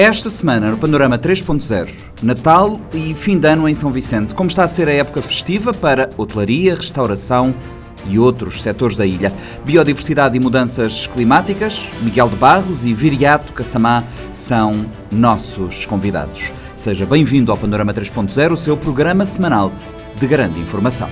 Esta semana, no Panorama 3.0, Natal e fim de ano em São Vicente. Como está a ser a época festiva para hotelaria, restauração e outros setores da ilha. Biodiversidade e mudanças climáticas, Miguel de Barros e Viriato Cassamá são nossos convidados. Seja bem-vindo ao Panorama 3.0, o seu programa semanal de grande informação.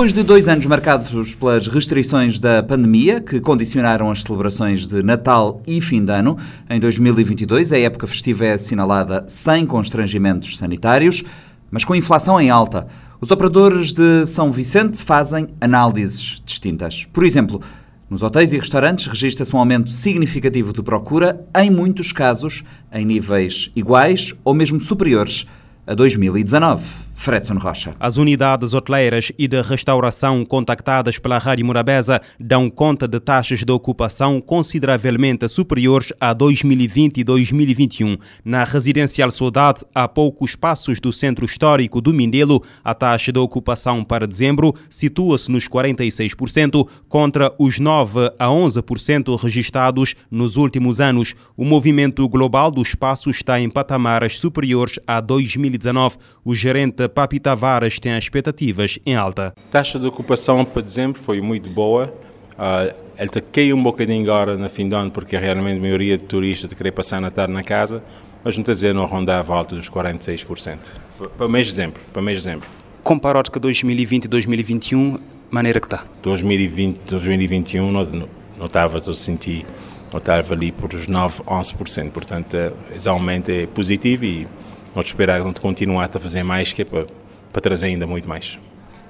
Depois de dois anos marcados pelas restrições da pandemia, que condicionaram as celebrações de Natal e fim de ano, em 2022 a época festiva é assinalada sem constrangimentos sanitários, mas com inflação em alta. Os operadores de São Vicente fazem análises distintas. Por exemplo, nos hotéis e restaurantes registra-se um aumento significativo de procura, em muitos casos em níveis iguais ou mesmo superiores a 2019. Fredson Rocha. As unidades hoteleiras e de restauração contactadas pela Rádio Morabeza dão conta de taxas de ocupação consideravelmente superiores a 2020 e 2021. Na residencial Saudade, a poucos passos do centro histórico do Mindelo, a taxa de ocupação para dezembro situa-se nos 46%, contra os 9 a 11% registados nos últimos anos. O movimento global do espaço está em patamares superiores a 2019. O gerente Papi Tavares tem expectativas em alta. A taxa de ocupação para dezembro foi muito boa. Uh, ele caiu um bocadinho agora no fim do ano, porque realmente a maioria de turistas queria passar Natal na casa, mas não está dizer, não rondava a volta dos 46%. Para o mês de dezembro. Para mês de dezembro. Comparado com 2020 e 2021, maneira que está? 2020 2021 não, não estava a sentir, não estava ali por os 9, 11%. Portanto, esse aumento é positivo e nós esperamos continuar a fazer mais, que é para, para trazer ainda muito mais.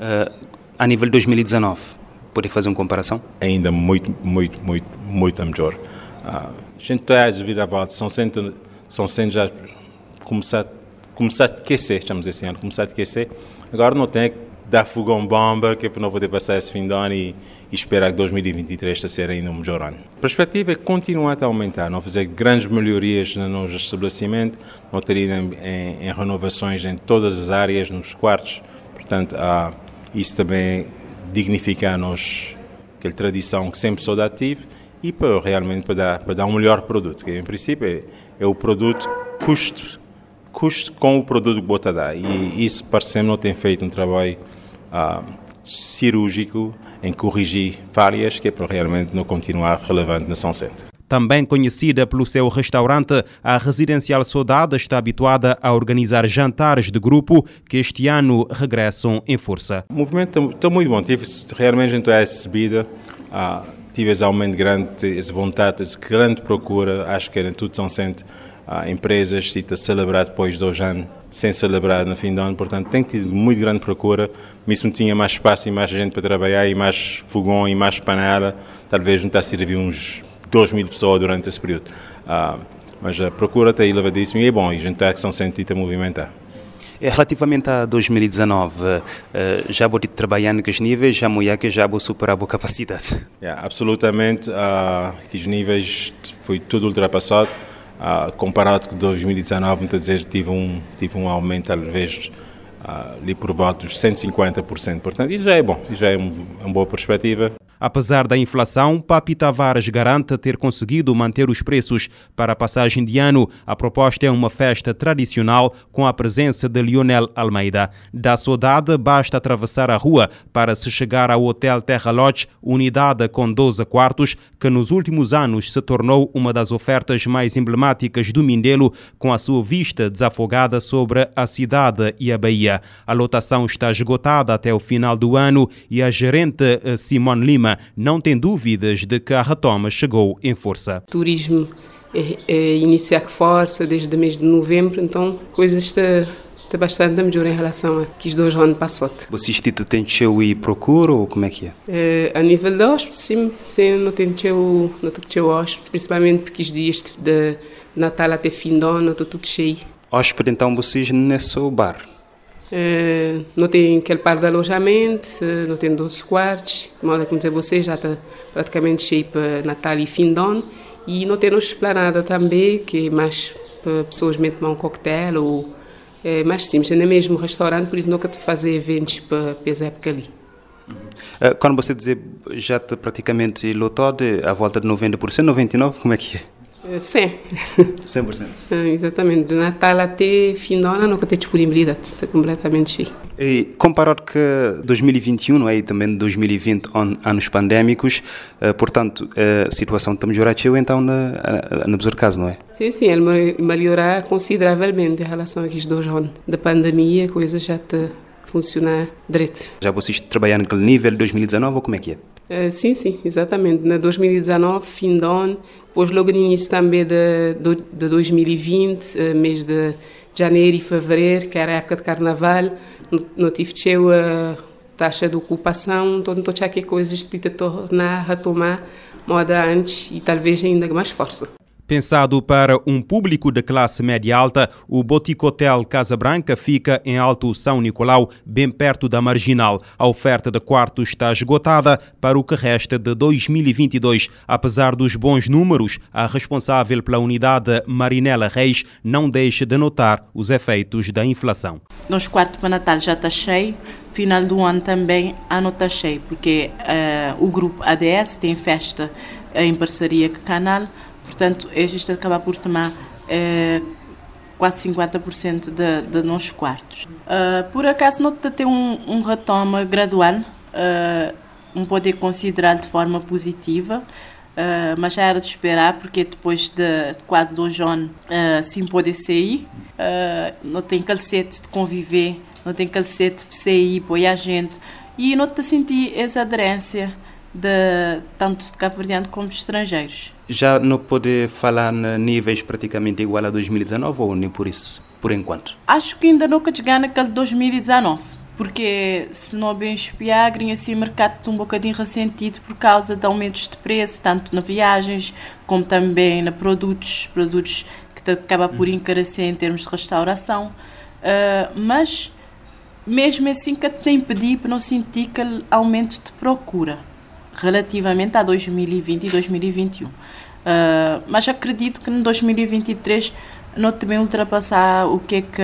Uh, a nível de 2019, pode fazer uma comparação? Ainda muito, muito, muito, muito melhor. Uh, a gente está a vir à volta, são sendo, são sendo já começar, começar a aquecer, estamos assim, a começar a aquecer. Agora não tem que dar fogão bomba, que é para não poder passar esse fim de ano e e esperar que 2023 esteja ainda um melhor ano. A perspectiva é continuar a aumentar, não fazer grandes melhorias no nosso estabelecimento, não ter em, em, em, renovações em todas as áreas, nos quartos. Portanto, há, isso também dignificar-nos aquela tradição que sempre sou ativo e para realmente para dar, para dar um melhor produto, que em princípio é, é o produto custo, custo com o produto que bota dar. E isso parece não tem feito um trabalho ah, cirúrgico em corrigir falhas que é para realmente não continuar relevante na São Centro. Também conhecida pelo seu restaurante, a Residencial Saudade está habituada a organizar jantares de grupo que este ano regressam em força. O movimento está muito bom. Tive realmente então, essa subida, ah, tive esse aumento grande, essa vontade, essa grande procura. Acho que era tudo São Centro Há empresas que a celebrar depois de dois anos sem celebrar no fim do ano, portanto tem tido muito grande procura, isso não tinha mais espaço e mais gente para trabalhar e mais fogão e mais panela, talvez não está a servir uns 2 mil pessoas durante esse período. Ah, mas a procura está elevadíssima e é bom, e a gente está que são sentido a movimentar. É, relativamente a 2019, eh, já vou trabalhando com os níveis, já mulher que já vou superar a capacidade? Yeah, absolutamente, uh, os níveis foi tudo ultrapassado. Uh, comparado com 2019, muitas vezes tive um, tive um aumento, talvez, uh, ali por volta dos 150%. Portanto, isso já é bom, isso já é, um, uma boa perspectiva. Apesar da inflação, Papi Tavares garante ter conseguido manter os preços para a passagem de ano. A proposta é uma festa tradicional com a presença de Lionel Almeida. Da saudade, basta atravessar a rua para se chegar ao Hotel Terra Lodge, unidade com 12 quartos, que nos últimos anos se tornou uma das ofertas mais emblemáticas do Mindelo, com a sua vista desafogada sobre a cidade e a Bahia. A lotação está esgotada até o final do ano e a gerente eh, Simone Lima não tem dúvidas de que a retoma chegou em força. Turismo é, é iniciar com força desde o mês de novembro, então coisas está está bastante melhor em relação a que os dois anos passados. Vocês têm cheio e procura ou como é que é? é a nível de hóspedes, sim, sim, não tem cheio, não tem cheio hóspedes, principalmente porque os dias de Natal até fim do ano está tudo cheio. Hóspede, então, vocês nesse bar? É, não tem aquele par de alojamento, não tem 12 quartos, de modo que dizer você já está praticamente cheio para Natal e fim do ano. E não tem esplanada também, que é mais para pessoas mesmo tomar um coquetel ou é mais simples. É mesmo restaurante, por isso nunca te fazer eventos para, para essa época ali. Uh, quando você dizer já está praticamente lotado, à volta de 90%, 99%, como é que é? 100. 100%. Ah, exatamente. De Natal até fim do ano nunca tem disponibilidade. Está completamente cheio. E comparado com 2021 não é? e também 2020, anos pandémicos, uh, portanto, a situação está melhorando então na, na, na caso, não é? Sim, sim, ele melhorar consideravelmente em relação a estes dois anos da pandemia, a coisa já está funcionar direito. Já vocês trabalhando naquele nível 2019 ou como é que é? Uh, sim, sim, exatamente. Na 2019, fim de ano, depois logo no início também de, de 2020, uh, eh, mês de janeiro e fevereiro, que era a época de carnaval, não tive a taxa de ocupação, então não estou aqui coisas de tornar, retomar moda antes e talvez ainda mais força. Pensado para um público de classe média alta, o Boutique Hotel Casa Branca fica em Alto São Nicolau, bem perto da Marginal. A oferta de quartos está esgotada para o que resta de 2022. Apesar dos bons números, a responsável pela unidade Marinela Reis não deixa de notar os efeitos da inflação. Nos quartos para Natal já está cheio, final do ano também a nota cheio, porque uh, o grupo ADS tem festa em parceria com o Canal Portanto, este acaba por tomar eh, quase 50% de, de nossos quartos. Uh, por acaso, não ter um, um retoma gradual, uh, um poder considerar de forma positiva, uh, mas já era de esperar, porque depois de quase dois anos, uh, sim poder sair, não tem calcete de conviver, não tem calcete de sair, apoiar a gente, e não te sentir essa aderência de tanto de cabo como de estrangeiros. Já não pode falar em níveis praticamente igual a 2019 ou nem por isso, por enquanto? Acho que ainda nunca chegar naquele 2019 porque se não bem espiar, assim, o mercado está um bocadinho ressentido por causa de aumentos de preço, tanto na viagens como também na produtos, produtos que acaba por hum. encarecer em termos de restauração. Uh, mas mesmo assim que te impedir para não sentir aquele aumento de procura relativamente a 2020 e 2021. Uh, ah, mas acredito que em 2023 não também ultrapassar o que é que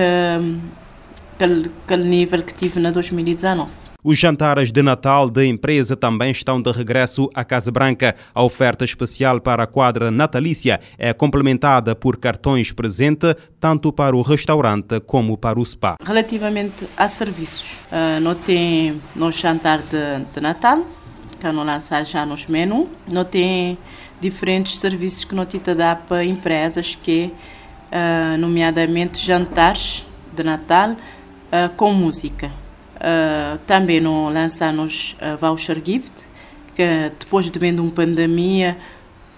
aquele, aquele nível que tive na 2019. Os jantares de Natal da empresa também estão de regresso à Casa Branca. A oferta especial para a quadra natalícia é complementada por cartões presente tanto para o restaurante como para o spa. Relativamente a serviços, uh, não tem no jantar de, de Natal, que não lançar já nos menus. Não tem diferentes serviços que não te dá para empresas que, uh, nomeadamente jantares de Natal uh, com música. Uh, também não lançamos uh, voucher gift, que depois de uma pandemia,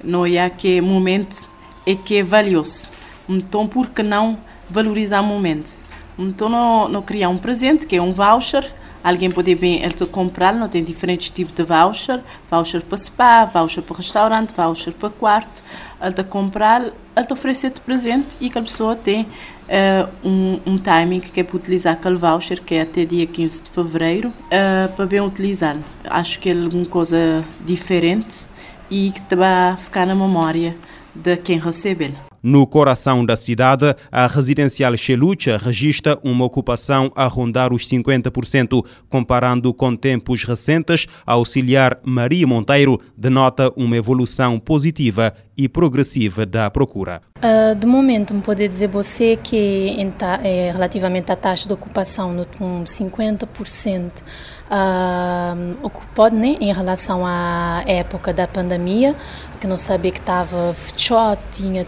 não há que momento é que é valioso. Então, por que não valorizar o momento? Então, não, não criar um presente, que é um voucher, Alguém pode bem não tem diferentes tipos de voucher, voucher para spa, voucher para restaurante, voucher para quarto. Ele comprar, ele te oferecer de presente e que a pessoa tem uh, um, um timing que é para utilizar aquele voucher, que é até dia 15 de fevereiro, uh, para bem utilizar. Acho que é alguma coisa diferente e que vai ficar na memória de quem recebe ele. No coração da cidade, a residencial Chelucha registra uma ocupação a rondar os 50%, comparando com tempos recentes, a auxiliar Maria Monteiro denota uma evolução positiva e progressiva da procura. Uh, de momento, me pode dizer você que é, relativamente à taxa de ocupação, no 50%, uh, ocupado né, em relação à época da pandemia, que não sabia que estava tinha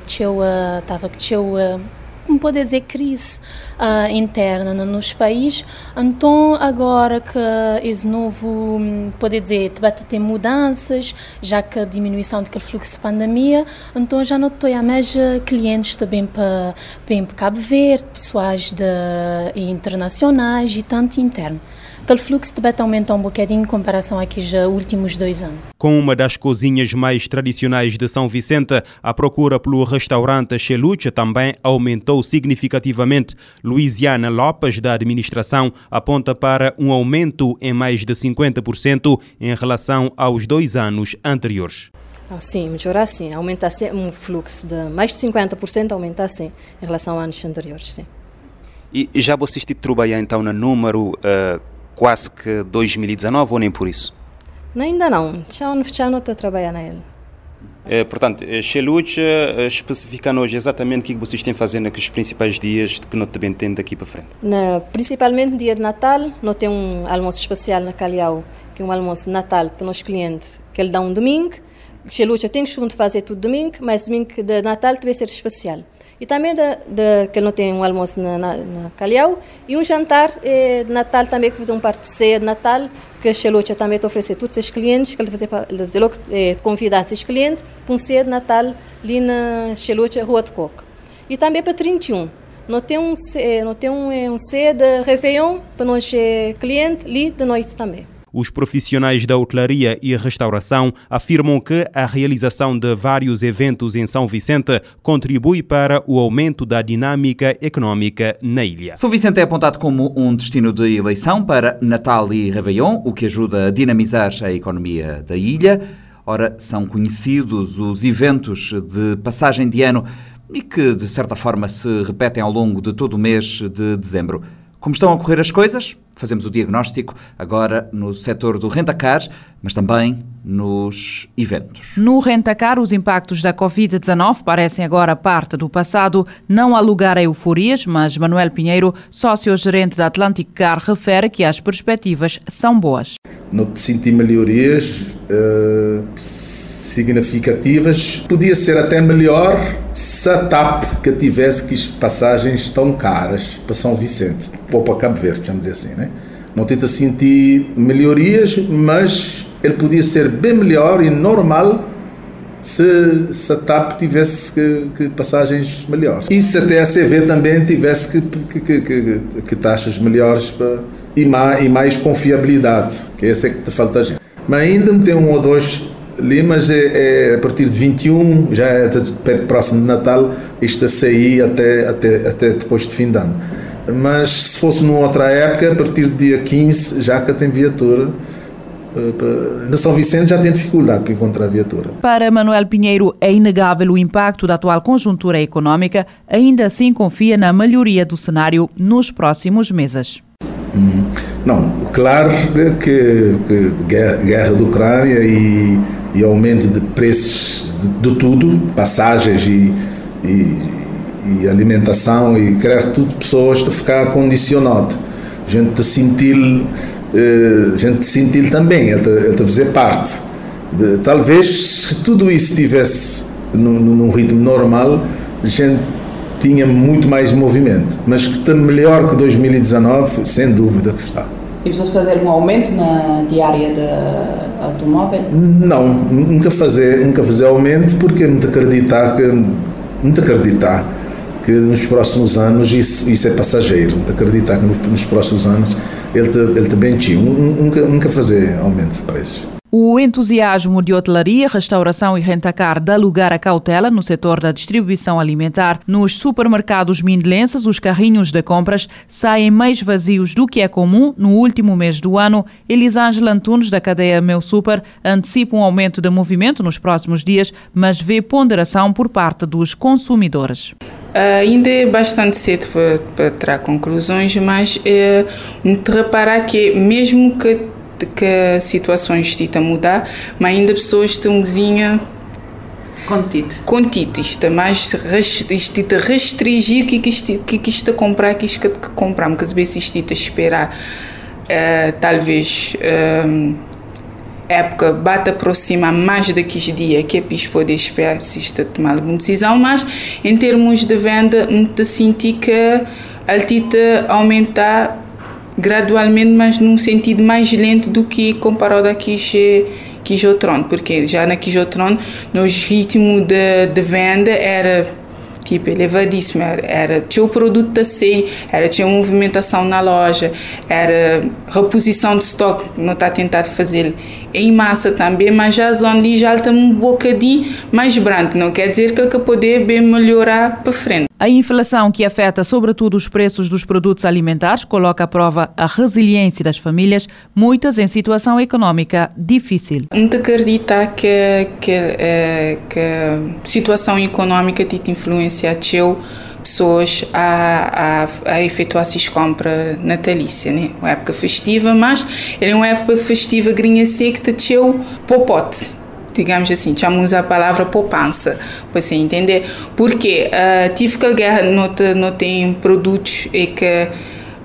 estava que como pode dizer, crise uh, interna nos países. Então, agora que esse novo, pode dizer, debate tem mudanças, já que a diminuição daquele fluxo de pandemia, então já não estou a mais clientes também para, para Cabo Verde, pessoas de, internacionais e tanto interno aquele fluxo de beta aumentou um bocadinho em comparação aqui já últimos dois anos. Com uma das cozinhas mais tradicionais de São Vicente, a procura pelo restaurante Chelucha também aumentou significativamente. Luiziana Lopes, da administração, aponta para um aumento em mais de 50% em relação aos dois anos anteriores. Ah, sim, melhorar sim. Aumentar sim, um fluxo de mais de 50% aumentar sim em relação a anos anteriores, sim. E já vocês trabalhar então no número uh, quase que 2019 ou nem por isso? Ainda não, já não estou a trabalhar nele. É, portanto, Xeluch, eh, especificando hoje exatamente o que vocês têm fazendo naqueles principais dias que não também tem daqui para frente? Na, principalmente no dia de Natal, nós temos um almoço especial na Caliau, que é um almoço de Natal para os clientes, que ele dá um domingo. Xeluch tem costume de fazer tudo domingo, mas domingo de Natal deve ser especial. E também de, de, que não tem um almoço na, na, na Calhau e um jantar eh, de Natal também, que fazer um parte de Natal, que a Xelucha também está oferecer a todos os clientes, que ele fazer, ele fazer logo, eh, convidar esses clientes para um ceia de Natal ali na Xelucha, Rua de Coco. E também para 31. Não tem um, não tem um, eh, um ceia de Réveillon para nós clientes ali de noite também. Os profissionais da hotelaria e restauração afirmam que a realização de vários eventos em São Vicente contribui para o aumento da dinâmica económica na ilha. São Vicente é apontado como um destino de eleição para Natal e Réveillon, o que ajuda a dinamizar a economia da ilha. Ora, são conhecidos os eventos de passagem de ano e que, de certa forma, se repetem ao longo de todo o mês de dezembro. Como estão a correr as coisas? Fazemos o diagnóstico agora no setor do rentacar, mas também nos eventos. No rentacar, os impactos da Covid-19 parecem agora parte do passado. Não há lugar a euforias, mas Manuel Pinheiro, sócio-gerente da Atlantic Car, refere que as perspectivas são boas. Não senti melhorias. Uh significativas. Podia ser até melhor se a TAP que tivesse que passagens tão caras para São Vicente, ou para Cabo Verde, vamos dizer assim, né? Não tenta sentir melhorias, mas ele podia ser bem melhor e normal se, se a TAP tivesse que, que, passagens melhores. E se a TSV também tivesse que, que, que, taxas melhores para, e, mais, e mais confiabilidade, que esse é que te falta a gente. Mas ainda me tem um ou dois ali, mas é, é, a partir de 21, já é próximo de Natal, isto a sair até, até, até depois de fim de ano. Mas se fosse numa outra época, a partir do dia 15, já que tem viatura. Eh, na São Vicente já tem dificuldade para encontrar viatura. Para Manuel Pinheiro, é inegável o impacto da atual conjuntura económica, ainda assim confia na melhoria do cenário nos próximos meses. Não, claro que, que guerra, guerra da Ucrânia e e aumento de preços de, de tudo, passagens e, e, e, alimentação e criar tudo pessoas a ficar condicionado. A gente sentir, eh, gente sentir também, ele fazer parte. De, talvez se tudo isso estivesse num, num ritmo normal, a gente tinha muito mais movimento, mas que está melhor que 2019, sem dúvida que está. E precisa fazer um aumento na diária de automóvel? Não, nunca fazer, nunca fazer aumento porque não acreditar que não acreditar que nos próximos anos isso, isso é passageiro, não acreditar que nos, nos próximos anos ele te, ele te bentinho, nunca, nunca fazer aumento de preços. O entusiasmo de hotelaria, restauração e rentacar dá lugar à cautela no setor da distribuição alimentar. Nos supermercados mindelenses, os carrinhos de compras saem mais vazios do que é comum no último mês do ano. Elisângela Antunes, da cadeia Meu Super, antecipa um aumento de movimento nos próximos dias, mas vê ponderação por parte dos consumidores. Uh, ainda é bastante cedo para, para tirar conclusões, mas uh, reparar que mesmo que que situações estão a mudar, mas ainda pessoas estão cozinha Contido. Contido. Isto é mais isto a restringir que que isto a comprar, que isto que compramos. Que às vezes isto a esperar, uh, talvez, uh, época bate aproximar mais daqueles dias que é para poder esperar se isto a tomar alguma decisão, mas em termos de venda, te senti que a tita aumentar gradualmente, mas num sentido mais lento do que comparado a Quijotron, porque já na Quijotron, nos ritmos de, de venda era tipo elevadíssimo, era, era tinha o produto da SEI, era tinha movimentação na loja, era reposição de estoque, não está tentado fazer em massa também, mas já a zona ali já está um bocadinho mais branco, não quer dizer que ele poder bem melhorar para frente. A inflação que afeta sobretudo os preços dos produtos alimentares coloca à prova a resiliência das famílias, muitas em situação económica difícil. Não acredita que, que, eh, que a situação económica te influencia teu pessoas a, a, a efetuar essas compras natalícias, né? Uma época festiva, mas é uma época festiva grinha seca, teu popote digamos assim, chamamos a palavra poupança, para você entender. Porque uh, tive que a guerra não, te, não tem produtos e que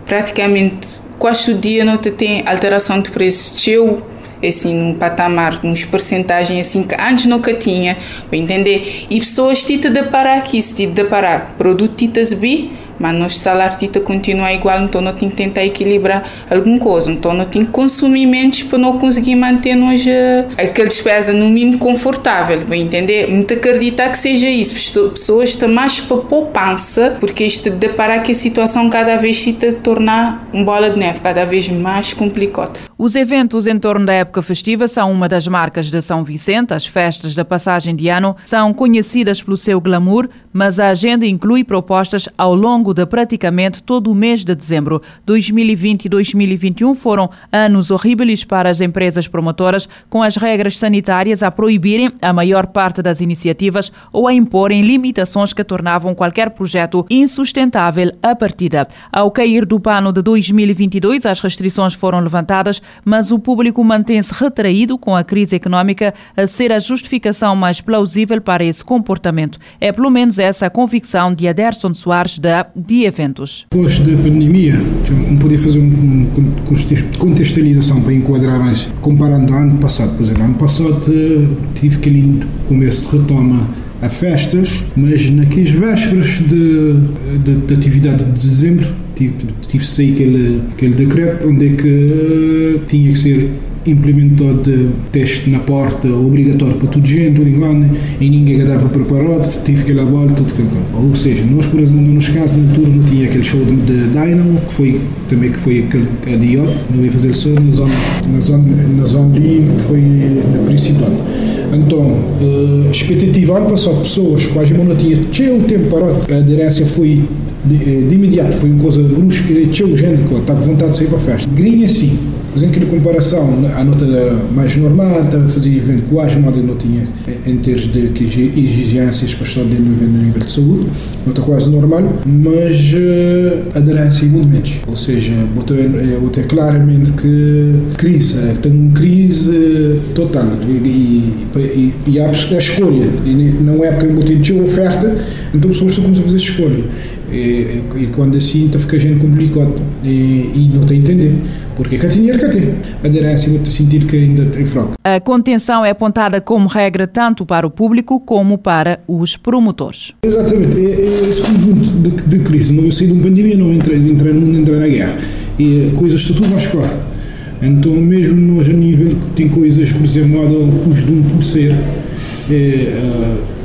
praticamente quase o dia não tem alteração de preço. Teu assim, num patamar, nos percentagens assim que antes nunca tinha, entender. E pessoas tita de parar aqui, se tita de parar, produto titas bi, mas nosso salário tita continua igual, então não tem que tentar equilibrar alguma coisa, então não tem que consumir menos para não conseguir manter nos uh, aquela despesa no mínimo confortável, para entender? Muito acreditar que seja isso, pessoas estão mais para poupança, porque de parar que a situação cada vez se tornar um bola de neve, cada vez mais complicado. Os eventos em torno da época festiva são uma das marcas de São Vicente. As festas da passagem de ano são conhecidas pelo seu glamour, mas a agenda inclui propostas ao longo de praticamente todo o mês de dezembro. 2020 e 2021 foram anos horríveis para as empresas promotoras, com as regras sanitárias a proibirem a maior parte das iniciativas ou a imporem limitações que tornavam qualquer projeto insustentável a partida. Ao cair do pano de 2022, as restrições foram levantadas mas o público mantém-se retraído com a crise económica a ser a justificação mais plausível para esse comportamento. É pelo menos essa a convicção de Aderson Soares da De Eventos. Depois da pandemia, não podia fazer uma contextualização para enquadrar mais, comparando ao ano passado. Por exemplo, ano passado eh, tive aquele começo de retoma a festas, mas naqueles vésperas de, de, de atividade de dezembro tive, tive sair aquele, aquele decreto onde é que uh, tinha que ser implementado teste na porta obrigatório para toda gente, tudo igual, e ninguém dava preparado, tive que volta, tudo que Ou seja, nós, por exemplo, nos casos na tinha aquele show de, de Dynamo, que foi também que foi adiado, não ia fazer só na zona, na zona, na zona que foi na principal. Então, uh, expectativa para só pessoas quase não tinha tinha o tempo parado, a aderência foi de, eh, de, imediato, foi uma coisa brusca, tinha gente que estava com vontade de sair para a festa. Grinha sim, fazendo aquela comparação, a nota mais normal, estava a fazer evento quase nada não tinha em termos de exigências para estar dentro do nível de saúde, nota quase normal, mas uh, aderência muito menos. Ou seja, botei, botei claramente que crise, tem uma crise total e, e, e há a escolha. E é porque eu tinha oferta, então pessoas estão a fazer escolha. E, e, quando assim então fica a gente complicado e, e não tem a entender. Porque cá dinheiro cá tem aderência vou sentir que ainda tem fraco. A contenção é apontada como regra tanto para o público como para os promotores. Exatamente. É, é esse conjunto de, de crise. Não saí de uma pandemia não entrei, entrei no mundo entrei na guerra. E coisas estão tudo mais claro então mesmo nós a nível que tem coisas por exemplo ao custo de um pulseiro é, uh,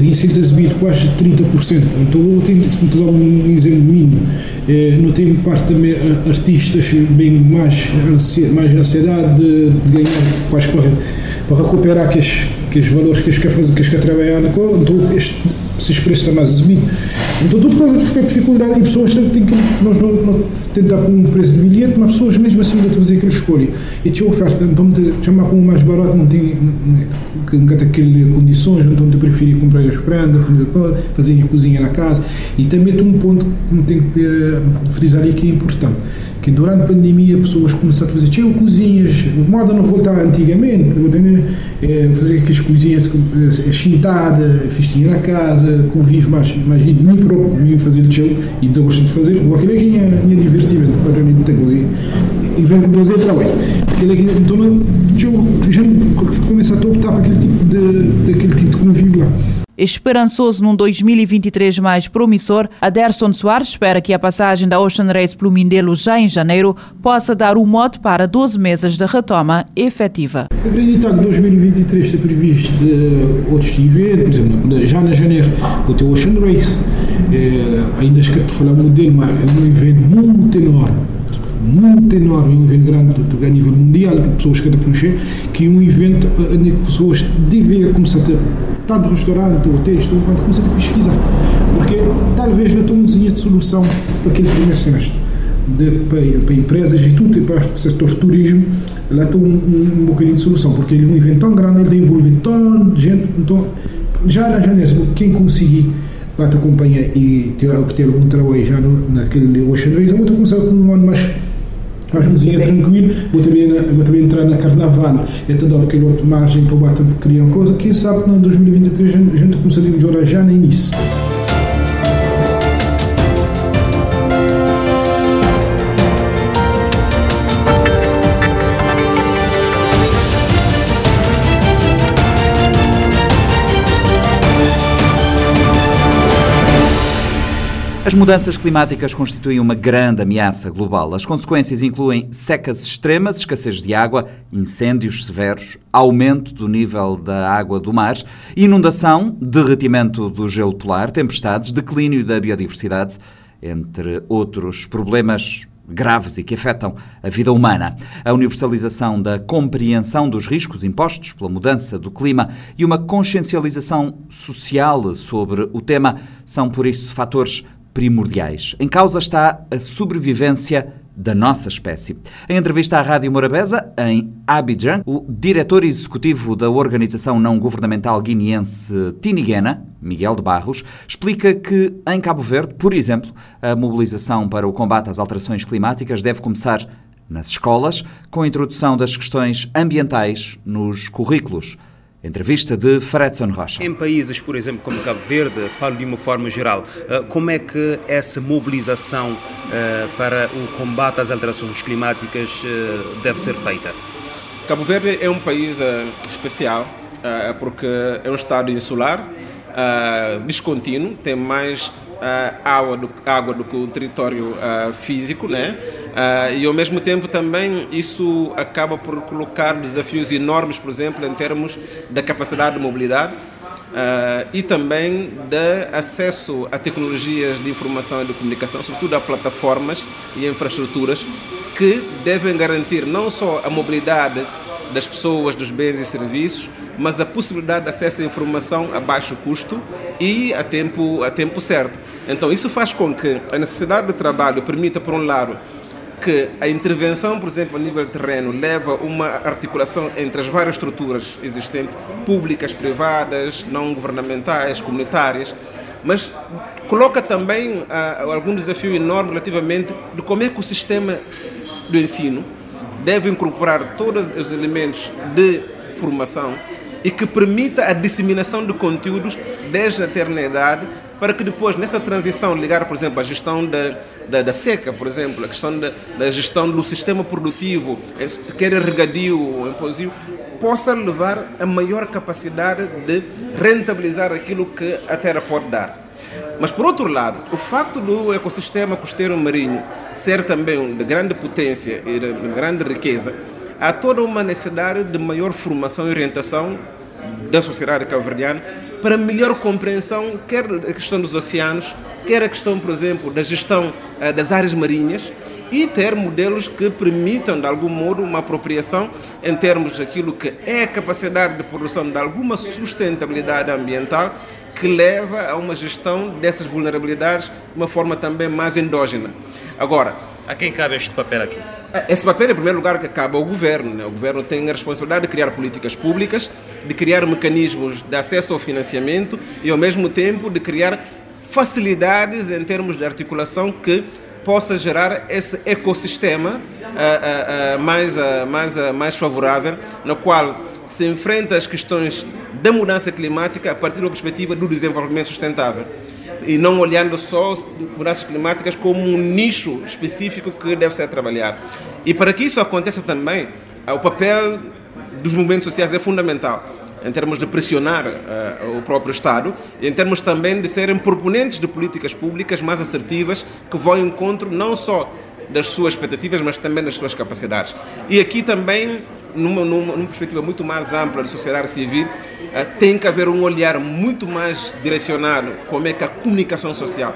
teria sido subido quase 30%. Então, tenho que dar um exemplo mínimo. Eh, não tem parte também artistas bem mais, mais ansiedade de, de ganhar quase para, para recuperar aqueles, aqueles valores que eles querem que eles trabalhar. Então, este, preços estão mais subido. Então, tudo causa de dificuldade e pessoas têm que. Nós não, não tentar com um preço de bilhete, mas pessoas mesmo assim vão fazer aquela escolha. E tinha oferta, então, chamar com o mais barato, não tem. que tem aquelas condições, então, te preferir comprar as prendas, fazer a cozinha na casa. E também um ponto que tem que uh, frisar aí que é importante que durante a pandemia pessoas começaram a fazer tinham cozinhas, o modo não voltava antigamente, é, fazer aquelas cozinhas chintada, festinha na casa, convívio mais, mais mim próprio, mim fazer o show, e então gosto de fazer, aquilo é que é divertimento, para mim tem e vem com fazer trabalho. Aquilo é que, então, eu já começa a optar para aquele tipo de, daquele tipo de convívio lá. Esperançoso num 2023 mais promissor, Aderson Soares espera que a passagem da Ocean Race pelo Mindelo já em janeiro possa dar o mote para 12 meses de retoma efetiva. Acredito que 2023 está previsto uh, outros eventos, por exemplo, já na janeiro o Ocean Race, uh, ainda esqueci de falar modelo, mas é um evento muito enorme muito enorme, um evento grande a nível mundial, que pessoas querem conhecer, que é um evento onde pessoas devem começar a tanto restaurante, hotéis, tudo quanto, começar a pesquisar. Porque talvez não tenha de solução para aquele primeiro semestre. De, para, para, empresas e tudo, e para o setor turismo, lá tem um, um, um bocadinho de solução, porque ele é um evento tão grande, ele envolve tão de gente, então já na janela, quem conseguir lá te acompanhar e ter, obter algum trabalho já no, naquele Ocean Race, vou começar com um ano mais mais um dia tranquilo, vou também, vou também entrar na carnaval, e até dar aquele outro margem para bater, criar uma coisa, quem sabe em 2023 a gente começa a melhorar já no início. As mudanças climáticas constituem uma grande ameaça global. As consequências incluem secas extremas, escassez de água, incêndios severos, aumento do nível da água do mar, inundação, derretimento do gelo polar, tempestades, declínio da biodiversidade, entre outros problemas graves e que afetam a vida humana. A universalização da compreensão dos riscos impostos pela mudança do clima e uma consciencialização social sobre o tema são, por isso, fatores primordiais. Em causa está a sobrevivência da nossa espécie. Em entrevista à Rádio Morabeza, em Abidjan, o diretor executivo da organização não governamental guineense Tiniguena, Miguel de Barros, explica que em Cabo Verde, por exemplo, a mobilização para o combate às alterações climáticas deve começar nas escolas, com a introdução das questões ambientais nos currículos. Entrevista de Fredson Rocha. Em países, por exemplo, como Cabo Verde, falo de uma forma geral, eh, como é que essa mobilização eh, para o combate às alterações climáticas eh, deve ser feita? Cabo Verde é um país especial porque é um estado insular, descontínuo, tem mais água do, água do que o território físico, né? Uh, e ao mesmo tempo também isso acaba por colocar desafios enormes, por exemplo, em termos da capacidade de mobilidade uh, e também de acesso a tecnologias de informação e de comunicação, sobretudo a plataformas e infraestruturas que devem garantir não só a mobilidade das pessoas, dos bens e serviços, mas a possibilidade de acesso à informação a baixo custo e a tempo, a tempo certo. Então, isso faz com que a necessidade de trabalho permita, por um lado, que a intervenção, por exemplo, a nível terreno, leva uma articulação entre as várias estruturas existentes, públicas, privadas, não governamentais, comunitárias, mas coloca também uh, algum desafio enorme relativamente de como é que o sistema do ensino deve incorporar todos os elementos de formação e que permita a disseminação de conteúdos desde a eternidade para que depois, nessa transição, ligar, por exemplo, a gestão da, da, da seca, por exemplo, a questão da, da, gestão do sistema produtivo, quer regadio ou impositivo, possa levar a maior capacidade de rentabilizar aquilo que a terra pode dar. Mas, por outro lado, o facto do ecossistema costeiro marinho ser também de grande potência e de grande riqueza, há toda uma necessidade de maior formação e orientação da sociedade cabo-verdiana para melhor compreensão, quer a questão dos oceanos, quer a questão, por exemplo, da gestão uh, das áreas marinhas e ter modelos que permitam, de algum modo, uma apropriação em termos daquilo que é a capacidade de produção de alguma sustentabilidade ambiental que leva a uma gestão dessas vulnerabilidades de uma forma também mais endógena. Agora, a quem cabe este papel aqui? Esse papel, em primeiro lugar, que cabe ao governo. Né? O governo tem a responsabilidade de criar políticas públicas, de criar mecanismos de acesso ao financiamento e, ao mesmo tempo, de criar facilidades em termos de articulação que possa gerar esse ecossistema uh, uh, uh, mais, mais, mais favorável, no qual se enfrenta as questões da mudança climática a partir da perspectiva do desenvolvimento sustentável e não olhando só mudanças climáticas como um nicho específico que deve ser trabalhado. E para que isso aconteça também, o papel dos movimentos sociais é fundamental em termos de pressionar uh, o próprio Estado e em termos também de serem proponentes de políticas públicas mais assertivas que vão ao encontro não só das suas expectativas, mas também das suas capacidades. E aqui também, numa, numa, numa perspectiva muito mais ampla de sociedade civil, tem que haver um olhar muito mais direcionado como é que a comunicação social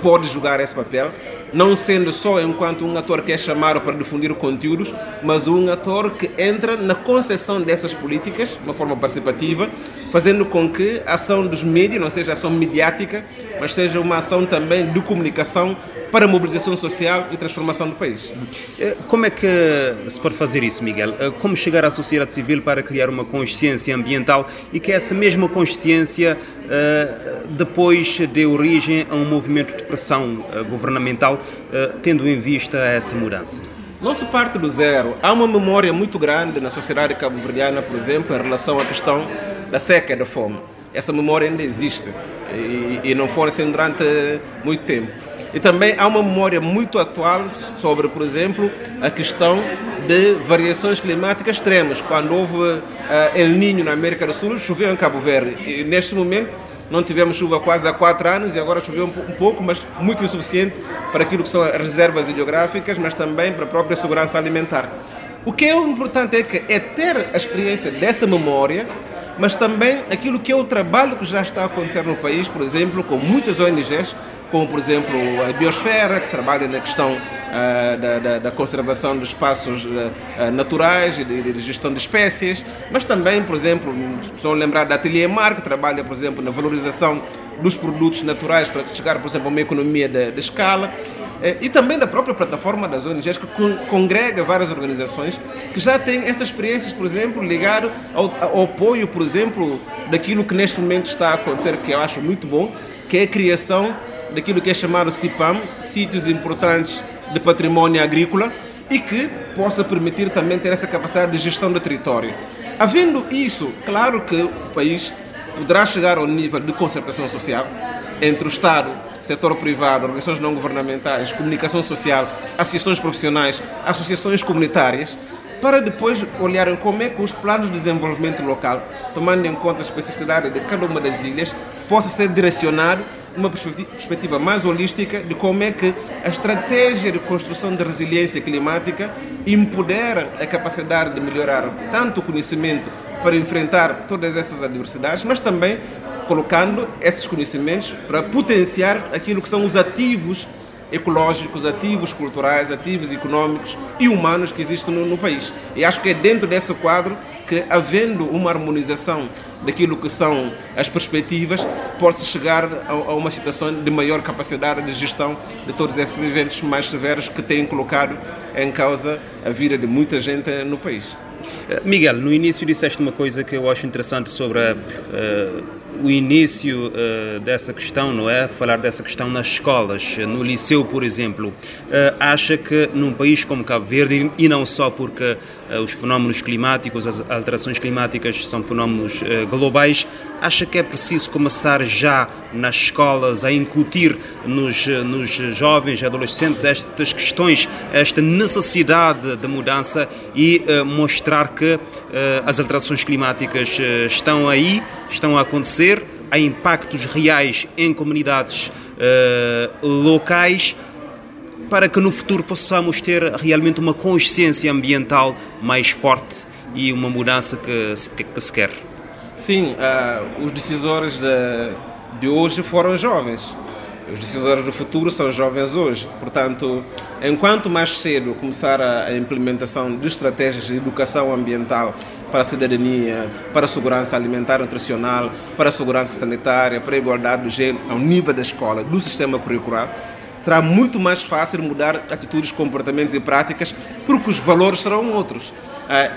pode jogar esse papel não sendo só enquanto um ator que é chamado para difundir conteúdos, mas um ator que entra na concessão dessas políticas de uma forma participativa, fazendo com que a ação dos mídias não seja ação mediática, mas seja uma ação também de comunicação para a mobilização social e transformação do país. Eh, como é que se pode fazer isso, Miguel? Eh, como chegar à sociedade civil para criar uma consciência ambiental e que essa mesma consciência eh, depois dê origem a um movimento de pressão governamental, tendo em vista essa mudança? Não se parte do zero. Há uma memória muito grande na sociedade cabo-verdiana, por exemplo, em relação à questão da seca e da fome. Essa memória ainda existe e, e não foi assim durante muito tempo. E também há uma memória muito atual sobre, por exemplo, a questão de variações climáticas extremas. Quando houve uh, El Niño na América do Sul, choveu em Cabo Verde. E neste momento não tivemos chuva quase há quatro anos e agora choveu um, pouco, mas muito insuficiente para aquilo que são as reservas hidrográficas, mas também para a própria segurança alimentar. O que é importante é que é ter a experiência dessa memória, mas também aquilo que é o trabalho que já está a acontecer no país, por exemplo, com muitas ONGs como por exemplo a Biosfera, que trabalha na questão uh, da, da, da, conservação dos espaços uh, naturais e de, de, gestão de espécies, mas também, por exemplo, só lembrar da Atelier Mar, que trabalha, por exemplo, na valorização dos produtos naturais para chegar, por exemplo, a uma economia de, de escala. E também da própria plataforma das ONGs, que congrega várias organizações que já têm essas experiências, por exemplo, ligado ao, ao apoio, por exemplo, daquilo que neste momento está a acontecer, que eu acho muito bom, que é a criação daquilo que é chamado CIPAM, sítios importantes de património agrícola, e que possa permitir também ter essa capacidade de gestão do território. Havendo isso, claro que o país poderá chegar ao nível de concertação social entre o Estado, setor privado, organizações não governamentais, comunicação social, associações profissionais, associações comunitárias, para depois olharem como é que os planos de desenvolvimento local, tomando em conta a especificidade de cada uma das ilhas, possa ser direcionado uma perspectiva mais holística de como é que a estratégia de construção de resiliência climática empodera a capacidade de melhorar tanto o conhecimento para enfrentar todas essas adversidades, mas também colocando esses conhecimentos para potenciar aquilo que são os ativos ecológicos, ativos culturais, ativos econômicos e humanos que existem no, no, país. E acho que é dentro desse quadro que, havendo uma harmonização daquilo que são as perspectivas, pode-se chegar a, a, uma situação de maior capacidade de gestão de todos esses eventos mais severos que têm colocado em causa a vida de muita gente no país. Miguel, no início disseste uma coisa que eu acho interessante sobre a, uh o início uh, dessa questão, não é? Falar dessa questão nas escolas, no liceu, por exemplo. Uh, acha que num país como Cabo Verde, e não só porque uh, os fenómenos climáticos, as alterações climáticas são fenómenos globais, acha que é preciso começar já nas escolas a incutir nos, nos jovens adolescentes estas questões, esta necessidade de mudança e mostrar que as alterações climáticas estão aí, estão a acontecer, há impactos reais em comunidades uh, locais para que no futuro possamos ter realmente uma consciência ambiental mais forte e uma mudança que, que, que se quer. Sim, uh, os decisores de, de hoje foram jovens. Os decisores do futuro são jovens hoje. Portanto, enquanto mais cedo começar a, implementação de estratégias de educação ambiental para a cidadania, para a segurança alimentar e nutricional, para a segurança sanitária, para a igualdade do gênero, ao nível da escola, do sistema curricular, será muito mais fácil mudar atitudes, comportamentos e práticas, porque os valores serão outros. É,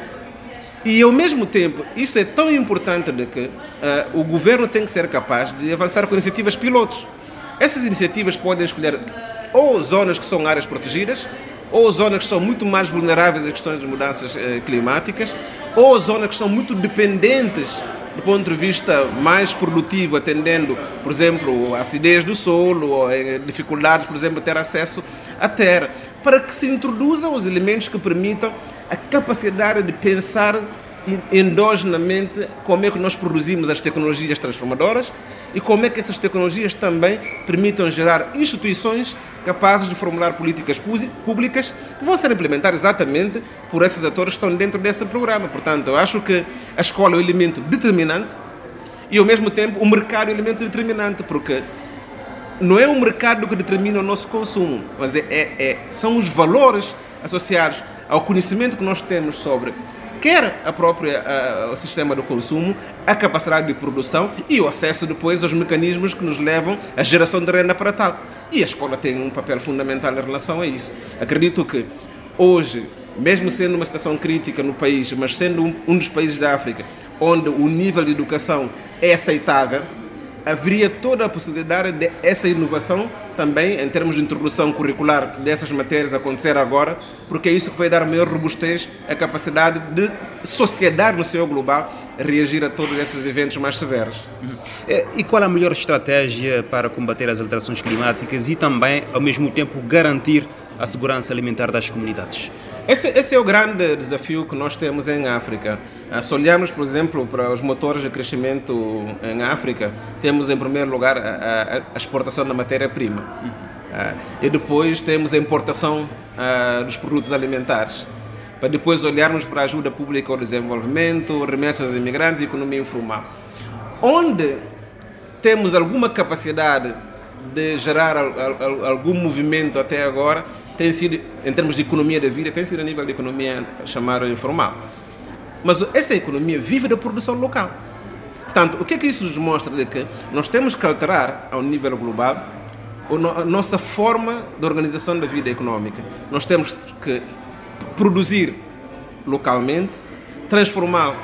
e ao mesmo tempo, isso é tão importante de que uh, o governo tem que ser capaz de avançar com iniciativas pilotos. Essas iniciativas podem escolher ou zonas que são áreas protegidas, ou zonas que são muito mais vulneráveis a questões de mudanças uh, climáticas, ou zonas que são muito dependentes do ponto de vista mais produtivo, atendendo, por exemplo, a acidez do solo, ou dificuldades, por exemplo, ter acesso à terra, para que se introduzam os elementos que permitam a capacidade de pensar endogenamente como é que nós produzimos as tecnologias transformadoras e como é que essas tecnologias também permitam gerar instituições capazes de formular políticas públicas que vão ser implementadas exatamente por esses atores que estão dentro desse programa. Portanto, eu acho que a escola é um elemento determinante e, ao mesmo tempo, o mercado é um elemento determinante, porque não é o mercado que determina o nosso consumo, mas é, é, é são os valores associados ao conhecimento que nós temos sobre quer a própria o sistema do consumo, a capacidade de produção e o acesso depois aos mecanismos que nos levam à geração de renda para tal. E a escola tem um papel fundamental em relação a isso. Acredito que hoje, mesmo sendo uma situação crítica no país, mas sendo um, um dos países da África onde o nível de educação é aceitável, haveria toda a possibilidade de essa inovação também, em termos de introdução curricular dessas matérias, acontecer agora, porque é isso que vai dar maior robustez à capacidade de sociedade no seu global reagir a todos esses eventos mais severos. É, e qual a melhor estratégia para combater as alterações climáticas e também, ao mesmo tempo, garantir a segurança alimentar das comunidades? Esse, esse, é o grande desafio que nós temos em África. Ah, se olharmos, por exemplo, para os motores de crescimento em África, temos em primeiro lugar a, a exportação da matéria-prima. Uhum. E depois temos a importação ah, dos produtos alimentares. Para depois olharmos para a ajuda pública ao desenvolvimento, remessas imigrantes e economia informal. Onde temos alguma capacidade de gerar algum movimento até agora, tem sido, em termos de economia da vida, tem sido a nível de economia chamada informal. Mas essa economia vive da produção local. Portanto, o que é que isso nos mostra? De que nós temos que alterar, ao nível global, a nossa forma de organização da vida econômica. Nós temos que produzir localmente, transformar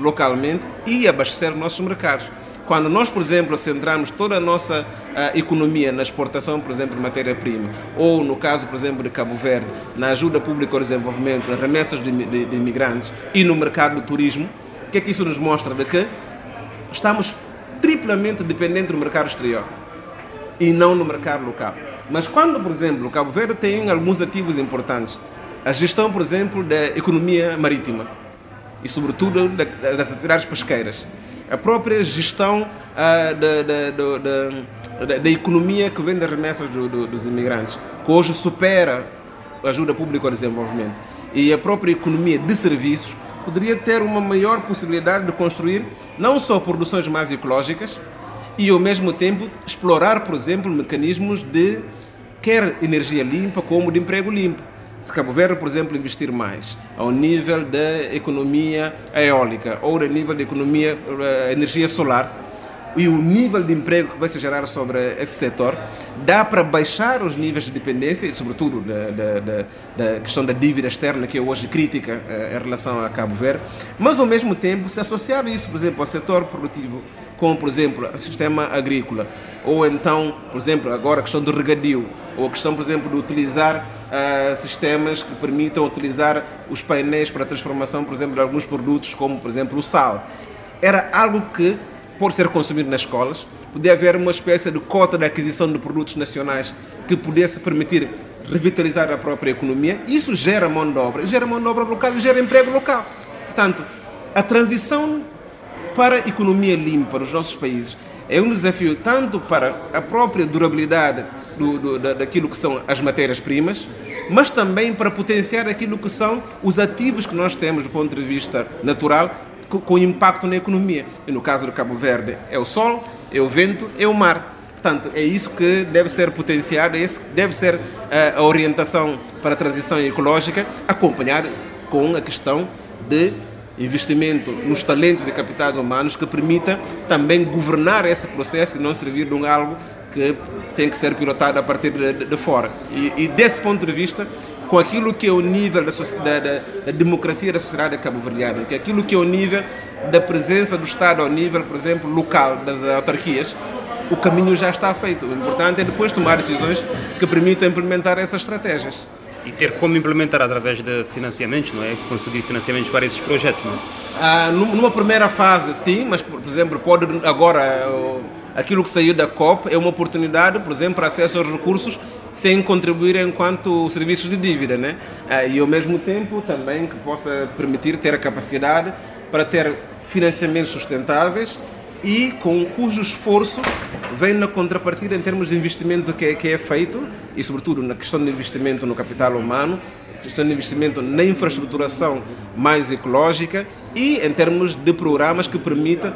localmente e abastecer nossos mercados. Quando nós, por exemplo, centramos toda a nossa uh, economia na exportação, por exemplo, de matéria-prima, ou no caso, por exemplo, de Cabo Verde, na ajuda pública ao desenvolvimento, nas remessas de, de, de imigrantes e no mercado do turismo, o que é que isso nos mostra? De que estamos triplamente dependentes do mercado exterior e não no mercado local. Mas quando, por exemplo, Cabo Verde tem alguns ativos importantes, a gestão, por exemplo, da economia marítima e, sobretudo, das atividades pesqueiras, a própria gestão uh, da, da, da, da, economia que vem das remessas do, do, dos imigrantes, que hoje supera a ajuda pública ao desenvolvimento, e a própria economia de serviços, poderia ter uma maior possibilidade de construir não só produções mais ecológicas e, ao mesmo tempo, explorar, por exemplo, mecanismos de quer energia limpa como de emprego limpo se Cabo Verde, por exemplo, investir mais ao nível da economia eólica ou ao nível da economia uh, energia solar e o nível de emprego que vai se gerar sobre esse setor, dá para baixar os níveis de dependência, e sobretudo da, da, da, da questão da dívida externa, que é hoje crítica uh, em relação a Cabo Verde, mas ao mesmo tempo, se associar isso, por exemplo, ao setor produtivo, como por exemplo o sistema agrícola, ou então, por exemplo, agora a questão do regadio, ou a questão, por exemplo, de utilizar uh, sistemas que permitam utilizar os painéis para a transformação, por exemplo, de alguns produtos, como por exemplo o sal. Era algo que pode ser consumido nas escolas, podia haver uma espécie de cota de aquisição de produtos nacionais que pudesse permitir revitalizar a própria economia. Isso gera mão de obra, gera mão de obra local e gera emprego local. Portanto, a transição para a economia limpa nos nossos países é um desafio tanto para a própria durabilidade do, do, daquilo que são as matérias-primas, mas também para potenciar aquilo que são os ativos que nós temos do ponto de vista natural, com impacto na economia. E no caso do Cabo Verde é o sol, é o vento, é o mar. Portanto, é isso que deve ser potenciado, esse deve ser eh, a orientação para a transição ecológica, acompanhar com a questão de investimento nos talentos e capitais humanos que permita também governar esse processo e não servir de um algo que tem que ser pilotado a partir de, de, de fora. E, e, desse ponto de vista, com aquilo que é o nível da, da, da democracia da sociedade cabo-verdiana, que é aquilo que é o nível da presença do Estado ao nível, por exemplo, local das autarquias, o caminho já está feito. O importante é depois tomar decisões que permitam implementar essas estratégias. E ter como implementar através de financiamentos, não é? Conseguir financiamentos para esses projetos, não é? Ah, numa primeira fase, sim, mas, por exemplo, pode agora, aquilo que saiu da COP é uma oportunidade, por exemplo, para acesso aos recursos sem contribuir enquanto serviços de dívida, né? Ah, e ao mesmo tempo também que possa permitir ter a capacidade para ter financiamentos sustentáveis e com cujo esforço vem na contrapartida em termos de investimento que é, que é feito e sobretudo na questão de investimento no capital humano questão de investimento na infraestruturação mais ecológica e em termos de programas que permitam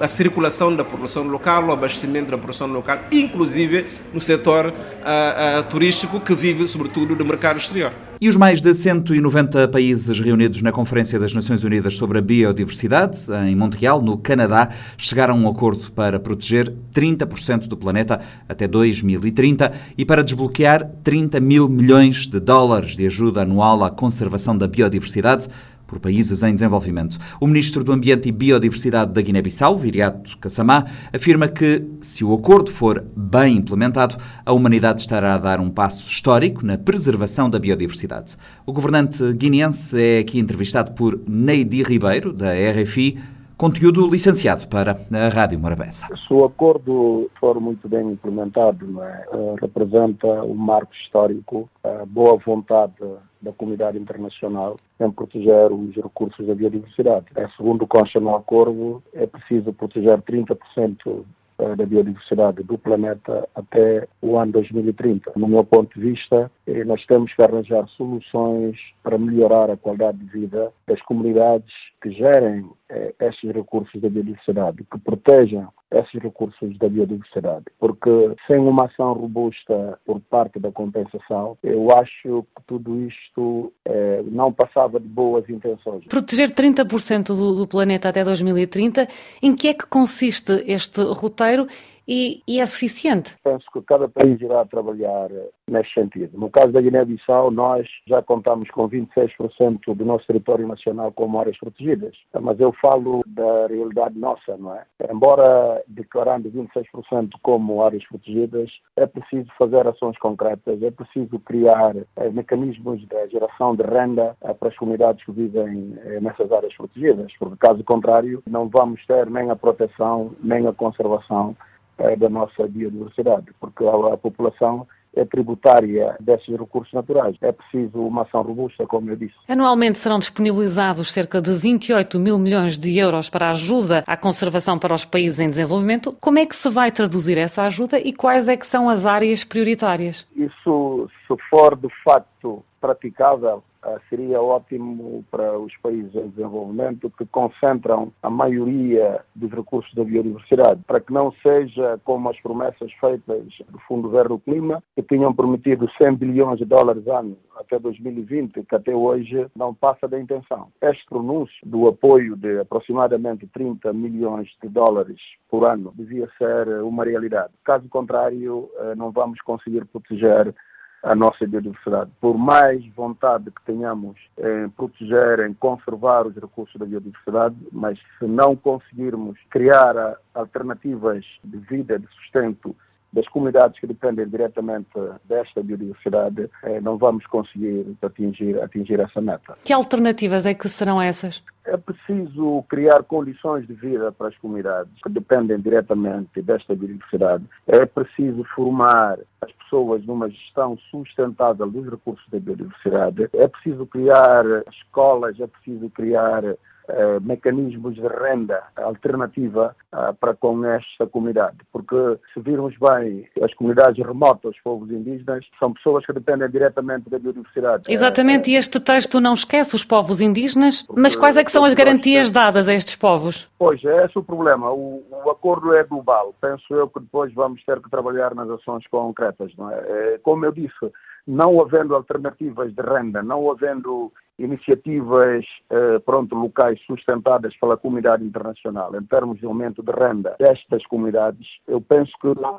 a circulação da produção local, o abastecimento da produção local, inclusive no setor uh, uh, turístico que vive sobretudo do mercado exterior. E os mais de 190 países reunidos na Conferência das Nações Unidas sobre a Biodiversidade, em Montreal, no Canadá, chegaram a um acordo para proteger 30% do planeta até 2030 e para desbloquear 30 mil milhões de dólares de ajuda anual à conservação da biodiversidade por países em desenvolvimento. O ministro do Ambiente e Biodiversidade da Guiné-Bissau, Viriato Kassamá, afirma que, se o acordo for bem implementado, a humanidade estará a dar um passo histórico na preservação da biodiversidade. O governante guineense é aqui entrevistado por Neidi Ribeiro, da RFI, conteúdo licenciado para a Rádio Morabeza. Se o acordo for muito bem implementado, é? Eh, representa um marco histórico, a boa vontade da comunidade internacional em proteger os recursos da biodiversidade. É, segundo consta no acordo, é preciso proteger 30% eh, da biodiversidade do planeta até o ano 2030. No meu ponto de vista, eh, nós temos que arranjar soluções para melhorar a qualidade de vida das comunidades que gerem eh, estes recursos da biodiversidade, que protejam esses recursos da biodiversidade. Porque sem uma ação robusta por parte da compensação, eu acho que tudo isto eh, não passava de boas intenções. Proteger 30% do, do planeta até 2030, em que é que consiste este roteiro e, e, é suficiente? Penso que cada país irá trabalhar nesse sentido. No caso da Guiné-Bissau, nós já contamos com 26% do nosso território nacional como áreas protegidas, mas eu falo da realidade nossa, não é? Embora declarando 26% como áreas protegidas, é preciso fazer ações concretas, é preciso criar eh, mecanismos de geração de renda eh, para as comunidades que vivem eh, nessas áreas protegidas, porque caso contrário, não vamos ter nem a proteção, nem a conservação é, da nossa biodiversidade, porque a, a população é tributária desses recursos naturais. É preciso uma ação robusta, como eu disse. Anualmente serão disponibilizados cerca de 28 mil milhões de euros para ajuda à conservação para os países em desenvolvimento. Como é que se vai traduzir essa ajuda e quais é que são as áreas prioritárias? Isso, se for de facto praticável, ah, seria ótimo para os países em desenvolvimento que concentram a maioria dos recursos da biodiversidade, para que não seja como as promessas feitas do Fundo Verde do Clima, que tinham prometido 100 bilhões de dólares ano até 2020, que até hoje não passa da intenção. Este pronúncio do apoio de aproximadamente 30 milhões de dólares por ano devia ser uma realidade. Caso contrário, eh, não vamos conseguir proteger a nossa biodiversidade. Por mais vontade que tenhamos em proteger, em conservar os recursos da biodiversidade, mas se não conseguirmos criar alternativas de vida, de sustento das comunidades que dependem diretamente desta biodiversidade, eh, não vamos conseguir atingir, atingir essa meta. Que alternativas é que serão essas? É preciso criar condições de vida para as comunidades que dependem diretamente desta biodiversidade. É preciso formar as pessoas numa gestão sustentável dos recursos da biodiversidade. É preciso criar escolas, é preciso criar eh, mecanismos de renda alternativa eh, para com esta comunidade. Porque se virmos bem, as comunidades remotas, os povos indígenas, são pessoas que dependem diretamente da biodiversidade. Exatamente, e este texto não esquece os povos indígenas, mas quais é que são as garantias dadas a estes povos? Pois, é esse o problema. O, o acordo é global. Penso eu que depois vamos ter que trabalhar nas ações concretas. Não é? é como eu disse, não havendo alternativas de renda, não havendo iniciativas eh, pronto, locais sustentadas pela comunidade internacional em termos de aumento de renda destas comunidades, eu penso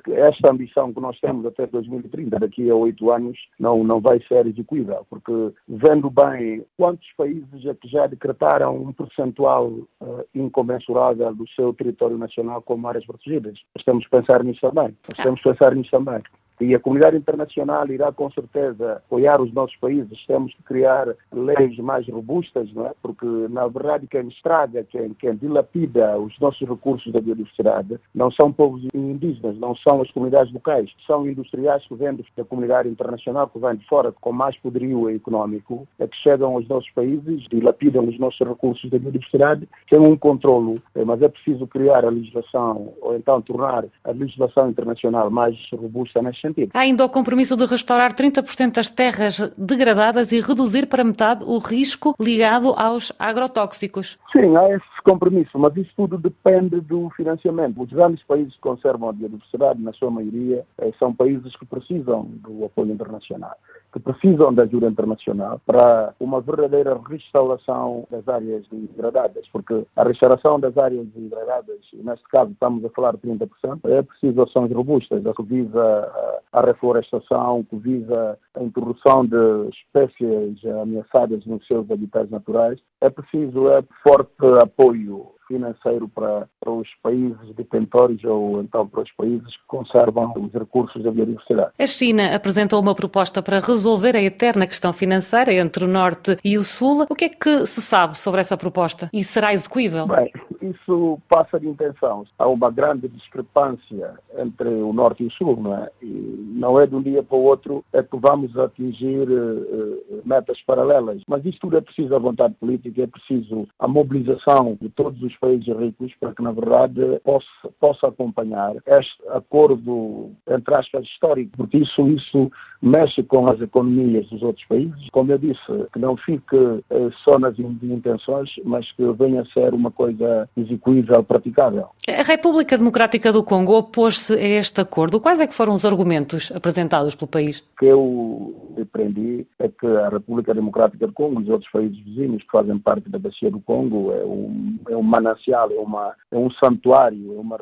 que esta ambição que nós temos até 2030, daqui a oito anos, não, não vai ser execuível, porque vendo bem quantos países é que já decretaram um percentual eh, incomensurável do seu território nacional como áreas protegidas. Nós temos que pensar nisso também. Nós temos que pensar nisso também. E a comunidade internacional irá com certeza apoiar os nossos países. Temos que criar leis mais robustas, não é? Porque, na verdade, quem estraga, quem, quem dilapida os nossos recursos da biodiversidade não são povos indígenas, não são as comunidades locais, são industriais que vêm da comunidade internacional, que vêm de fora com mais poderio económico, é que chegam aos nossos países, dilapidam os nossos recursos da biodiversidade, têm um controlo, eh, mas é preciso criar a legislação, ou então tornar a legislação internacional mais robusta neste sentido. Há ainda o compromisso de restaurar 30% das terras degradadas e reduzir para metade o risco ligado aos agrotóxicos. Sim, há esse compromisso, mas isso tudo depende do financiamento. Os grandes países que conservam a biodiversidade, na sua maioria, eh, são países que precisam do apoio internacional que precisam de ajuda internacional para uma verdadeira restauração das áreas degradadas, porque a restauração das áreas degradadas, neste caso estamos a falar de 30%, é preciso ações robustas, que visa a reflorestação, que visa a introdução de espécies ameaçadas nos seus habitats naturais. É preciso é, forte apoio financeiro para, para os países detentores ou então para os países que conservam os recursos da biodiversidade. A China apresentou uma proposta para resolver a eterna questão financeira entre o Norte e o Sul. O que é que se sabe sobre essa proposta e será execuível? Bem, isso passa de intenção. Há uma grande discrepância entre o Norte e o Sul, não é? E não é de um dia para o outro é que vamos atingir uh, metas paralelas. Mas isto tudo é preciso a vontade política, é preciso a mobilização de todos os países ricos para que, na verdade, possa, possa acompanhar este acordo, entre aspas, histórico, porque isso, isso mexe com as economias dos outros países. Como eu disse, que não fique eh, só nas intenções, mas que venha a ser uma coisa execuível, praticável. A República Democrática do Congo opôs-se a este acordo. Quais é que foram os argumentos apresentados pelo país? O que eu aprendi é que a República Democrática do Congo e os outros países vizinhos que fazem parte da bacia do Congo é um, é um manancial, é, uma, é um santuário, é uma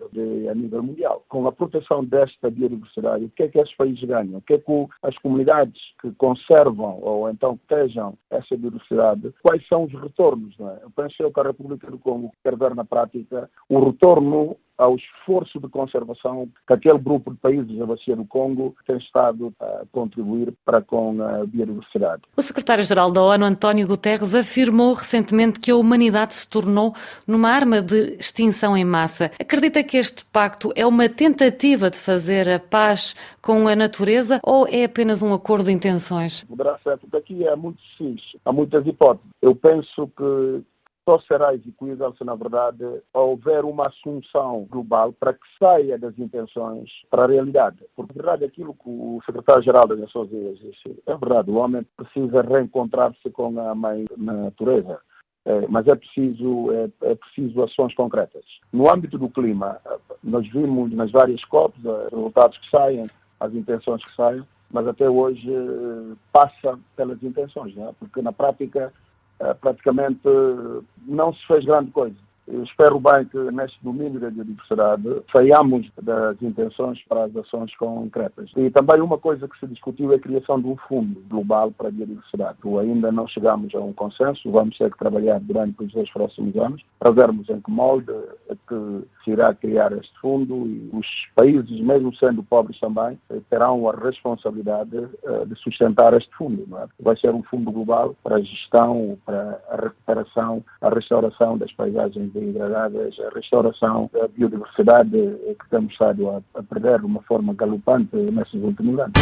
a nível mundial. Com a proteção desta biodiversidade, o que é que esses países ganham? O que é que as comunidades que conservam ou então estejam essa biodiversidade, quais são os retornos? Não é? Eu penso que a República do Congo quer ver na prática o retorno ao esforço de conservação que aquele grupo de países da Bacia do Congo tem estado a contribuir para com a biodiversidade. O secretário-geral da ONU, António Guterres, afirmou recentemente que a humanidade se tornou numa arma de extinção em massa. Acredita que este pacto é uma tentativa de fazer a paz com a natureza ou é apenas um acordo de intenções? Poderá ser, porque aqui há muitos sis, há muitas hipóteses. Eu penso que só será execuível se, na verdade, houver uma assunção global para que saia das intenções para a realidade. Porque, na verdade, aquilo que o secretário-geral das Nações Unidas disse, é verdade, o homem precisa reencontrar-se com a mãe natureza. É, mas é preciso, é, é, preciso ações concretas. No âmbito do clima, nós vimos nas várias COPs os resultados que saem, as intenções que saem, mas até hoje eh, passa pelas intenções, né? porque na prática eh, praticamente não se fez grande coisa. Espero bem que neste domínio da biodiversidade saiamos das intenções para as ações concretas. E também uma coisa que se discutiu é a criação de um fundo global para a biodiversidade. Ainda não chegamos a um consenso, vamos ter que trabalhar durante os dois próximos anos para vermos em que molde é que se irá criar este fundo e os países, mesmo sendo pobres também, terão a responsabilidade eh, de sustentar este fundo. É? Vai ser um fundo global para a gestão, para a recuperação, a restauração das paisagens degradadas, a restauração da biodiversidade que temos estado a, a perder de uma forma galopante nesses últimos anos.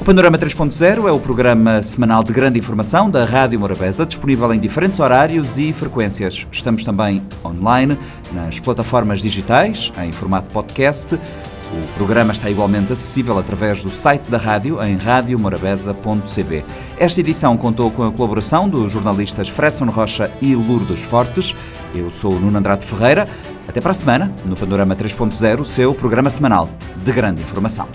O Panorama 3.0 é o programa semanal de grande informação da Rádio Morabeza, disponível em diferentes horários e frequências. Estamos também online nas plataformas digitais, em formato podcast. O programa está igualmente acessível através do site da rádio em radiomorabeza.cv. Esta edição contou com a colaboração dos jornalistas Fredson Rocha e Lourdes Fortes. Eu sou o Nuno Andrade Ferreira. Até para a semana, no Panorama 3.0, seu programa semanal de grande informação.